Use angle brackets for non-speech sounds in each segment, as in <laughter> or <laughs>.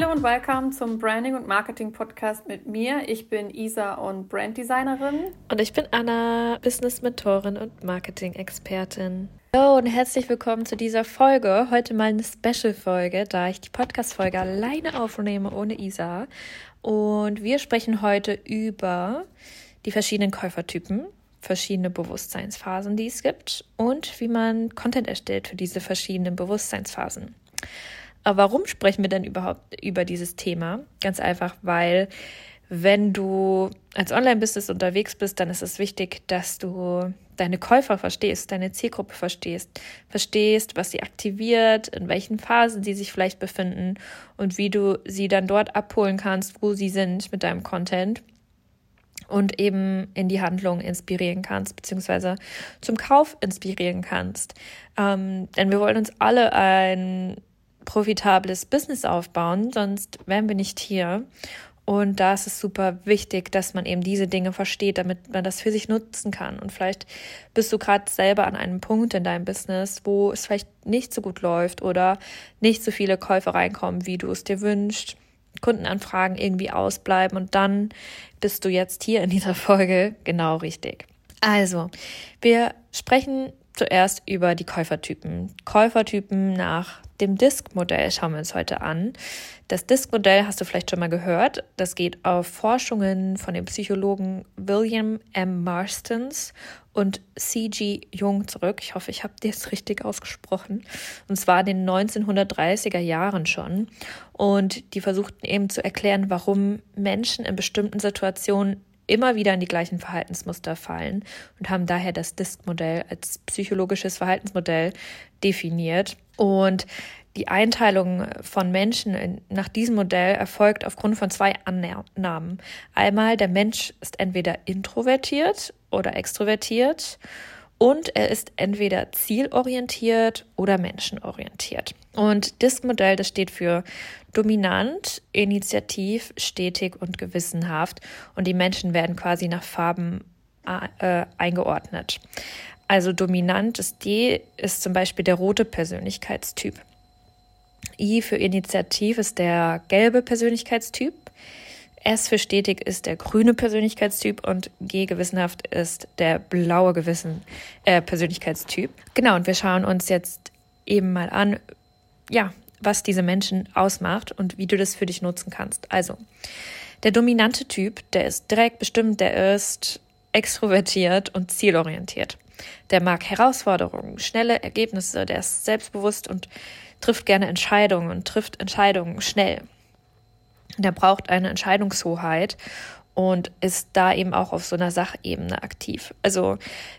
Hallo und willkommen zum Branding und Marketing Podcast mit mir. Ich bin Isa und Branddesignerin. Und ich bin Anna, Business-Mentorin und Marketing-Expertin. Hallo und herzlich willkommen zu dieser Folge. Heute mal eine Special-Folge, da ich die Podcast-Folge alleine aufnehme ohne Isa. Und wir sprechen heute über die verschiedenen Käufertypen, verschiedene Bewusstseinsphasen, die es gibt und wie man Content erstellt für diese verschiedenen Bewusstseinsphasen. Aber warum sprechen wir denn überhaupt über dieses Thema? Ganz einfach, weil wenn du als Online-Business unterwegs bist, dann ist es wichtig, dass du deine Käufer verstehst, deine Zielgruppe verstehst, verstehst, was sie aktiviert, in welchen Phasen sie sich vielleicht befinden und wie du sie dann dort abholen kannst, wo sie sind mit deinem Content und eben in die Handlung inspirieren kannst, beziehungsweise zum Kauf inspirieren kannst. Ähm, denn wir wollen uns alle ein profitables Business aufbauen, sonst wären wir nicht hier. Und da ist es super wichtig, dass man eben diese Dinge versteht, damit man das für sich nutzen kann. Und vielleicht bist du gerade selber an einem Punkt in deinem Business, wo es vielleicht nicht so gut läuft oder nicht so viele Käufe reinkommen, wie du es dir wünschst. Kundenanfragen irgendwie ausbleiben und dann bist du jetzt hier in dieser <laughs> Folge genau richtig. Also, wir sprechen zuerst über die Käufertypen. Käufertypen nach dem Disk-Modell schauen wir uns heute an. Das Disk-Modell hast du vielleicht schon mal gehört. Das geht auf Forschungen von dem Psychologen William M. Marstons und C.G. Jung zurück. Ich hoffe, ich habe das richtig ausgesprochen. Und zwar in den 1930er Jahren schon. Und die versuchten eben zu erklären, warum Menschen in bestimmten Situationen immer wieder in die gleichen Verhaltensmuster fallen und haben daher das DISC-Modell als psychologisches Verhaltensmodell definiert. Und die Einteilung von Menschen nach diesem Modell erfolgt aufgrund von zwei Annahmen. Einmal, der Mensch ist entweder introvertiert oder extrovertiert und er ist entweder zielorientiert oder menschenorientiert. Und das Modell, das steht für dominant, initiativ, stetig und gewissenhaft. Und die Menschen werden quasi nach Farben äh, eingeordnet. Also dominant ist D, ist zum Beispiel der rote Persönlichkeitstyp. I für Initiativ ist der gelbe Persönlichkeitstyp. S für stetig ist der grüne Persönlichkeitstyp und G gewissenhaft ist der blaue Gewissen äh, Persönlichkeitstyp. Genau, und wir schauen uns jetzt eben mal an, ja, was diese Menschen ausmacht und wie du das für dich nutzen kannst. Also, der dominante Typ, der ist direkt bestimmt, der ist extrovertiert und zielorientiert. Der mag Herausforderungen, schnelle Ergebnisse, der ist selbstbewusst und trifft gerne Entscheidungen und trifft Entscheidungen schnell. Der braucht eine Entscheidungshoheit und ist da eben auch auf so einer Sachebene aktiv. Also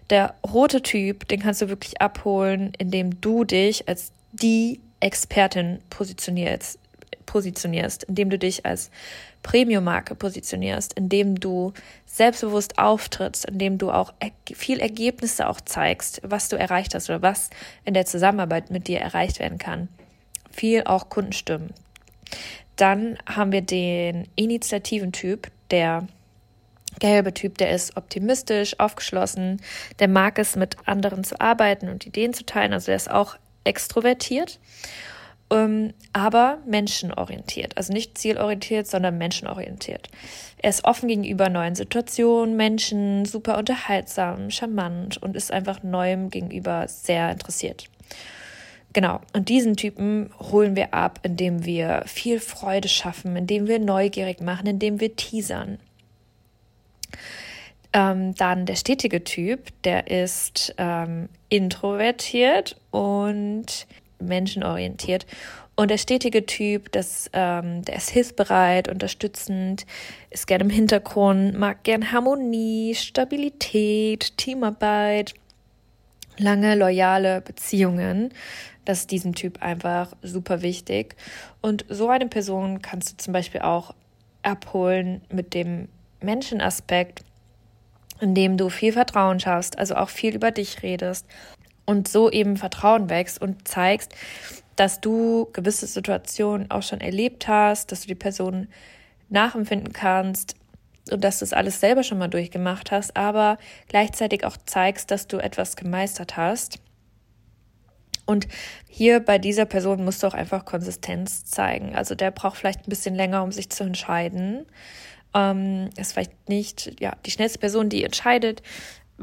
der rote Typ, den kannst du wirklich abholen, indem du dich als die Expertin positionierst, positionierst, indem du dich als Premium-Marke positionierst, indem du selbstbewusst auftrittst, indem du auch viel Ergebnisse auch zeigst, was du erreicht hast oder was in der Zusammenarbeit mit dir erreicht werden kann. Viel auch Kundenstimmen. Dann haben wir den Initiativen-Typ, der gelbe Typ, der ist optimistisch, aufgeschlossen, der mag es, mit anderen zu arbeiten und Ideen zu teilen, also der ist auch extrovertiert ähm, aber menschenorientiert. Also nicht zielorientiert, sondern menschenorientiert. Er ist offen gegenüber neuen Situationen, Menschen, super unterhaltsam, charmant und ist einfach neuem gegenüber sehr interessiert. Genau, und diesen Typen holen wir ab, indem wir viel Freude schaffen, indem wir neugierig machen, indem wir teasern. Ähm, dann der stetige Typ, der ist ähm, introvertiert und menschenorientiert. Und der stetige Typ, das, ähm, der ist hilfsbereit, unterstützend, ist gerne im Hintergrund, mag gern Harmonie, Stabilität, Teamarbeit, lange loyale Beziehungen. Das ist diesem Typ einfach super wichtig. Und so eine Person kannst du zum Beispiel auch abholen mit dem Menschenaspekt, indem du viel Vertrauen schaffst, also auch viel über dich redest und so eben Vertrauen wächst und zeigst, dass du gewisse Situationen auch schon erlebt hast, dass du die Person nachempfinden kannst und dass du das alles selber schon mal durchgemacht hast, aber gleichzeitig auch zeigst, dass du etwas gemeistert hast Und hier bei dieser Person musst du auch einfach Konsistenz zeigen. Also der braucht vielleicht ein bisschen länger, um sich zu entscheiden. Ähm, ist vielleicht nicht ja, die schnellste Person, die entscheidet,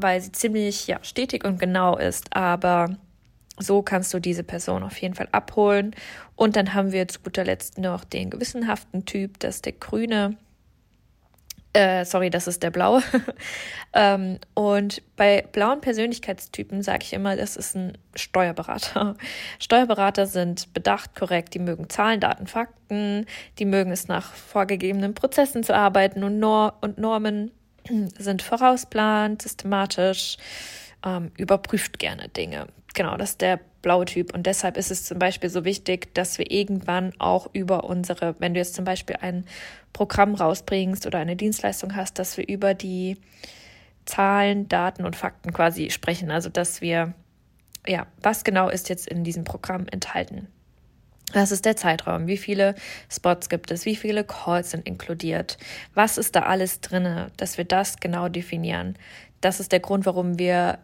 weil sie ziemlich ja, stetig und genau ist. Aber so kannst du diese Person auf jeden Fall abholen. Und dann haben wir zu guter Letzt noch den gewissenhaften Typ, das ist der Grüne. Äh, sorry, das ist der Blaue. <laughs> ähm, und bei blauen Persönlichkeitstypen sage ich immer, das ist ein Steuerberater. <laughs> Steuerberater sind bedacht, korrekt, die mögen Zahlen, Daten, Fakten, die mögen es nach vorgegebenen Prozessen zu arbeiten und, Nor und Normen sind vorausplant, systematisch, ähm, überprüft gerne Dinge. Genau, das ist der blaue Typ. Und deshalb ist es zum Beispiel so wichtig, dass wir irgendwann auch über unsere, wenn du jetzt zum Beispiel ein Programm rausbringst oder eine Dienstleistung hast, dass wir über die Zahlen, Daten und Fakten quasi sprechen. Also, dass wir, ja, was genau ist jetzt in diesem Programm enthalten? Was ist der Zeitraum? Wie viele Spots gibt es? Wie viele Calls sind inkludiert? Was ist da alles drin? Dass wir das genau definieren. Das ist der Grund, warum wir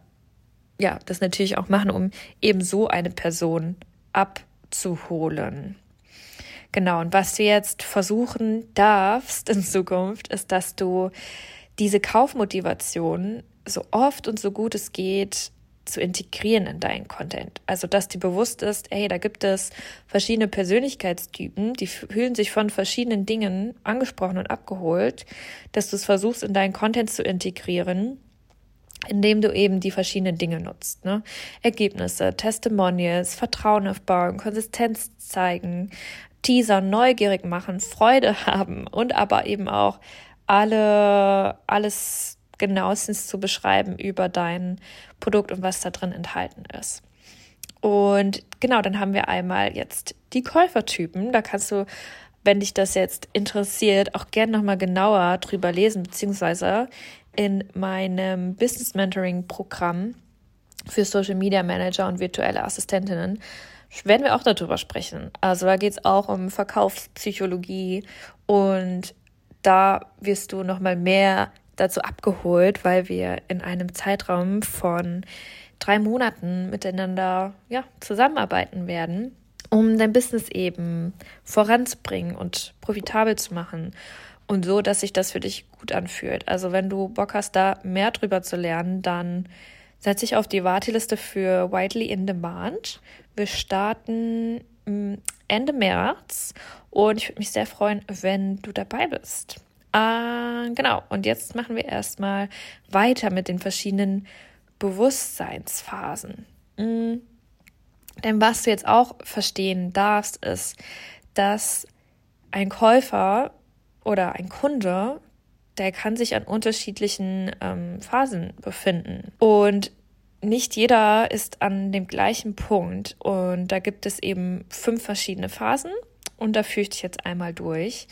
ja das natürlich auch machen, um eben so eine Person abzuholen. Genau, und was du jetzt versuchen darfst in Zukunft, ist, dass du diese Kaufmotivation so oft und so gut es geht zu integrieren in deinen Content. Also, dass dir bewusst ist, hey, da gibt es verschiedene Persönlichkeitstypen, die fühlen sich von verschiedenen Dingen angesprochen und abgeholt, dass du es versuchst, in deinen Content zu integrieren, indem du eben die verschiedenen Dinge nutzt. Ne? Ergebnisse, Testimonials, Vertrauen aufbauen, Konsistenz zeigen, Teaser neugierig machen, Freude <laughs> haben und aber eben auch alle, alles genauestens zu beschreiben über dein Produkt und was da drin enthalten ist. Und genau, dann haben wir einmal jetzt die Käufertypen. Da kannst du, wenn dich das jetzt interessiert, auch gerne nochmal genauer drüber lesen, beziehungsweise in meinem Business Mentoring Programm für Social Media Manager und virtuelle Assistentinnen werden wir auch darüber sprechen. Also da geht es auch um Verkaufspsychologie und da wirst du nochmal mehr dazu abgeholt, weil wir in einem Zeitraum von drei Monaten miteinander ja, zusammenarbeiten werden, um dein Business eben voranzubringen und profitabel zu machen und so, dass sich das für dich gut anfühlt. Also wenn du Bock hast, da mehr drüber zu lernen, dann setz dich auf die Warteliste für Widely in Demand. Wir starten mm, Ende März und ich würde mich sehr freuen, wenn du dabei bist. Äh, genau, und jetzt machen wir erstmal weiter mit den verschiedenen Bewusstseinsphasen. Mhm. Denn was du jetzt auch verstehen darfst, ist, dass ein Käufer oder ein Kunde, der kann sich an unterschiedlichen ähm, Phasen befinden. Und nicht jeder ist an dem gleichen Punkt. Und da gibt es eben fünf verschiedene Phasen. Und da führe ich dich jetzt einmal durch.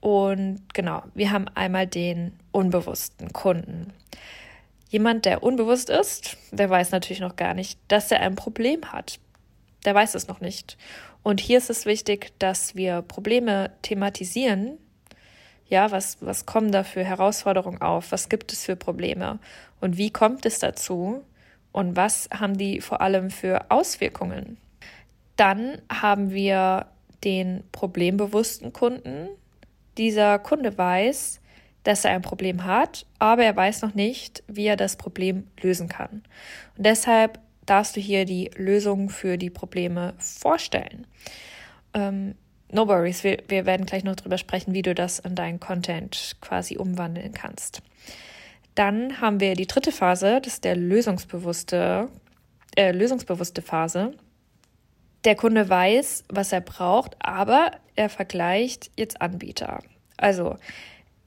Und genau, wir haben einmal den unbewussten Kunden. Jemand, der unbewusst ist, der weiß natürlich noch gar nicht, dass er ein Problem hat. Der weiß es noch nicht. Und hier ist es wichtig, dass wir Probleme thematisieren, ja, was, was kommen da für Herausforderungen auf? Was gibt es für Probleme? Und wie kommt es dazu? Und was haben die vor allem für Auswirkungen? Dann haben wir den problembewussten Kunden. Dieser Kunde weiß, dass er ein Problem hat, aber er weiß noch nicht, wie er das Problem lösen kann. Und deshalb darfst du hier die Lösung für die Probleme vorstellen. Ähm, no worries, wir, wir werden gleich noch drüber sprechen, wie du das in deinen Content quasi umwandeln kannst. Dann haben wir die dritte Phase, das ist der lösungsbewusste, äh, lösungsbewusste Phase. Der Kunde weiß, was er braucht, aber er vergleicht jetzt Anbieter. Also,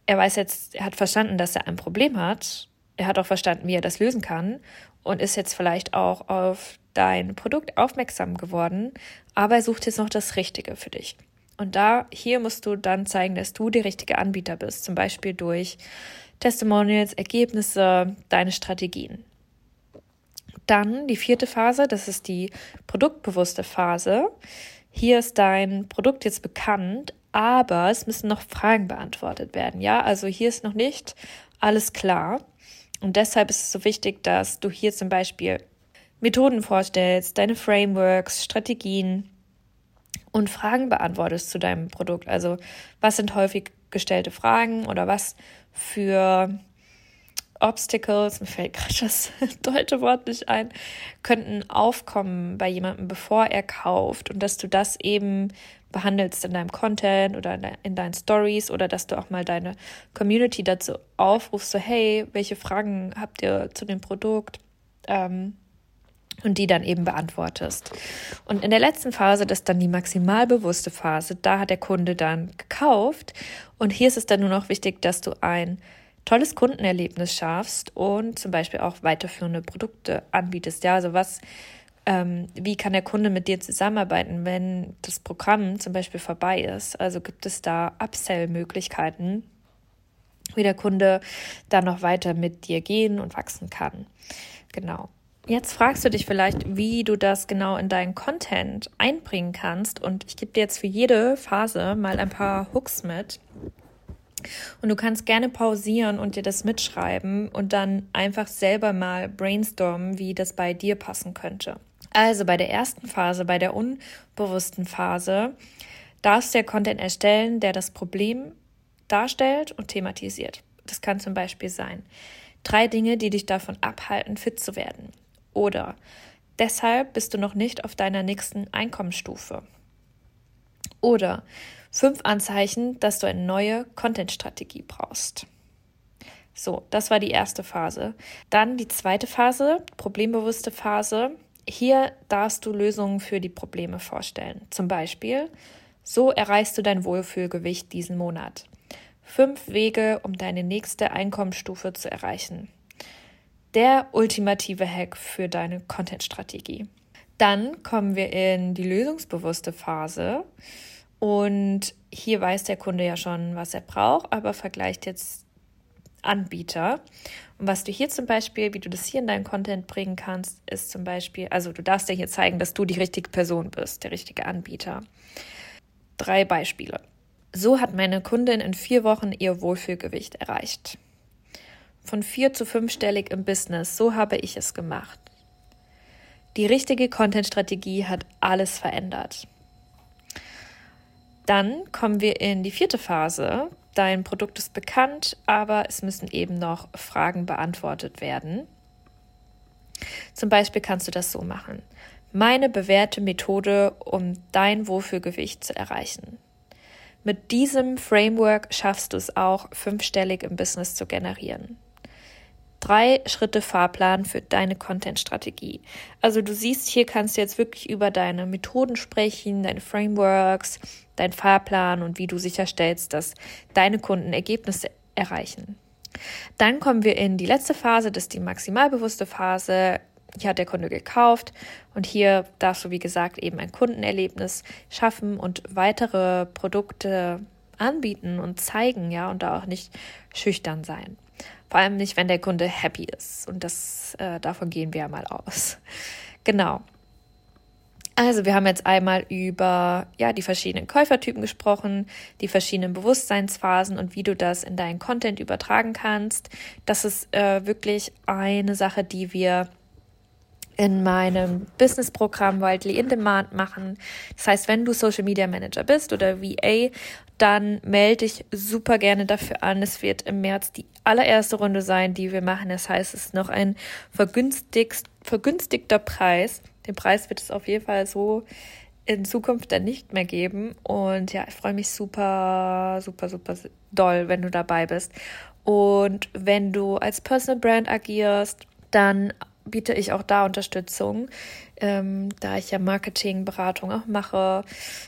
er weiß jetzt, er hat verstanden, dass er ein Problem hat. Er hat auch verstanden, wie er das lösen kann und ist jetzt vielleicht auch auf dein Produkt aufmerksam geworden, aber er sucht jetzt noch das Richtige für dich. Und da, hier musst du dann zeigen, dass du der richtige Anbieter bist, zum Beispiel durch Testimonials, Ergebnisse, deine Strategien. Dann die vierte Phase, das ist die produktbewusste Phase. Hier ist dein Produkt jetzt bekannt, aber es müssen noch Fragen beantwortet werden. Ja, also hier ist noch nicht alles klar. Und deshalb ist es so wichtig, dass du hier zum Beispiel Methoden vorstellst, deine Frameworks, Strategien und Fragen beantwortest zu deinem Produkt. Also was sind häufig gestellte Fragen oder was für Obstacles, mir fällt gerade das <laughs> deutsche Wort nicht ein, könnten aufkommen bei jemandem, bevor er kauft und dass du das eben behandelst in deinem Content oder in deinen Stories oder dass du auch mal deine Community dazu aufrufst, so hey, welche Fragen habt ihr zu dem Produkt? Ähm, und die dann eben beantwortest. Und in der letzten Phase, das ist dann die maximal bewusste Phase, da hat der Kunde dann gekauft. Und hier ist es dann nur noch wichtig, dass du ein tolles Kundenerlebnis schaffst und zum Beispiel auch weiterführende Produkte anbietest. Ja, also was, ähm, wie kann der Kunde mit dir zusammenarbeiten, wenn das Programm zum Beispiel vorbei ist? Also gibt es da Upsell-Möglichkeiten, wie der Kunde da noch weiter mit dir gehen und wachsen kann. Genau. Jetzt fragst du dich vielleicht, wie du das genau in deinen Content einbringen kannst. Und ich gebe dir jetzt für jede Phase mal ein paar Hooks mit. Und du kannst gerne pausieren und dir das mitschreiben und dann einfach selber mal brainstormen, wie das bei dir passen könnte. Also bei der ersten Phase, bei der unbewussten Phase, darfst du der Content erstellen, der das Problem darstellt und thematisiert. Das kann zum Beispiel sein. Drei Dinge, die dich davon abhalten, fit zu werden. Oder deshalb bist du noch nicht auf deiner nächsten Einkommensstufe. Oder fünf Anzeichen, dass du eine neue Content-Strategie brauchst. So, das war die erste Phase. Dann die zweite Phase, problembewusste Phase. Hier darfst du Lösungen für die Probleme vorstellen. Zum Beispiel, so erreichst du dein Wohlfühlgewicht diesen Monat. Fünf Wege, um deine nächste Einkommensstufe zu erreichen der ultimative Hack für deine Content-Strategie. Dann kommen wir in die lösungsbewusste Phase und hier weiß der Kunde ja schon, was er braucht, aber vergleicht jetzt Anbieter. Und was du hier zum Beispiel, wie du das hier in deinen Content bringen kannst, ist zum Beispiel, also du darfst dir hier zeigen, dass du die richtige Person bist, der richtige Anbieter. Drei Beispiele. So hat meine Kundin in vier Wochen ihr Wohlfühlgewicht erreicht von vier zu fünfstellig im Business. So habe ich es gemacht. Die richtige Content-Strategie hat alles verändert. Dann kommen wir in die vierte Phase. Dein Produkt ist bekannt, aber es müssen eben noch Fragen beantwortet werden. Zum Beispiel kannst du das so machen. Meine bewährte Methode, um dein Wohlfühlgewicht zu erreichen. Mit diesem Framework schaffst du es auch, fünfstellig im Business zu generieren drei Schritte Fahrplan für deine Content-Strategie. Also du siehst, hier kannst du jetzt wirklich über deine Methoden sprechen, deine Frameworks, dein Fahrplan und wie du sicherstellst, dass deine Kunden Ergebnisse erreichen. Dann kommen wir in die letzte Phase, das ist die maximalbewusste Phase. Hier hat der Kunde gekauft und hier darfst du, wie gesagt, eben ein Kundenerlebnis schaffen und weitere Produkte anbieten und zeigen, ja, und da auch nicht schüchtern sein. Vor allem nicht, wenn der Kunde happy ist. Und das, äh, davon gehen wir ja mal aus. <laughs> Genau. Also wir haben jetzt einmal über ja die verschiedenen Käufertypen gesprochen, die verschiedenen Bewusstseinsphasen und wie du das in deinen Content übertragen kannst. Das ist äh, wirklich eine Sache, die wir in meinem Business-Programm Wildly in Demand machen. Das heißt, wenn du Social Media Manager bist oder VA dann melde dich super gerne dafür an. Es wird im März die allererste Runde sein, die wir machen. Das heißt, es ist noch ein vergünstigter Preis. Den Preis wird es auf jeden Fall so in Zukunft dann nicht mehr geben. Und ja, ich freue mich super, super, super doll, wenn du dabei bist. Und wenn du als Personal Brand agierst, dann biete ich auch da Unterstützung, ähm, da ich ja Marketingberatung auch mache,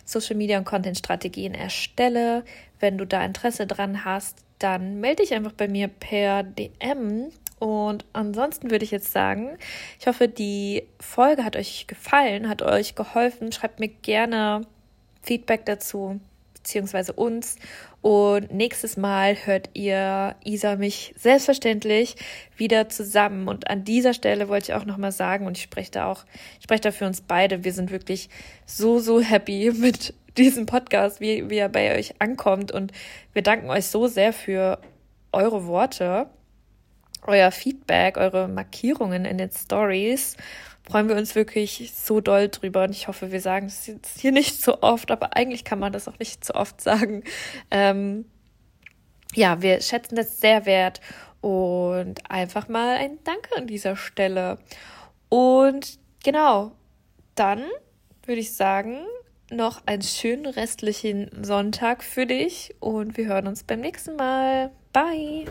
Social Media und Content Strategien erstelle. Wenn du da Interesse dran hast, dann melde dich einfach bei mir per DM. Und ansonsten würde ich jetzt sagen, ich hoffe, die Folge hat euch gefallen, hat euch geholfen. Schreibt mir gerne Feedback dazu beziehungsweise uns. Und nächstes Mal hört ihr Isa mich selbstverständlich wieder zusammen. Und an dieser Stelle wollte ich auch nochmal sagen, und ich spreche da auch, ich spreche da für uns beide, wir sind wirklich so, so happy <laughs> mit diesem Podcast, wie, wie er bei euch ankommt. Und wir danken euch so sehr für eure Worte, euer Feedback, eure Markierungen in den Stories freuen wir uns wirklich so doll drüber. Und ich hoffe, wir sagen es jetzt hier nicht so oft, aber eigentlich kann man das auch nicht so oft sagen. Ähm, ja, wir schätzen das sehr wert und einfach mal ein Danke an dieser Stelle. Und genau, dann würde ich sagen, noch einen schönen restlichen Sonntag für dich und wir hören uns beim nächsten Mal. Bye!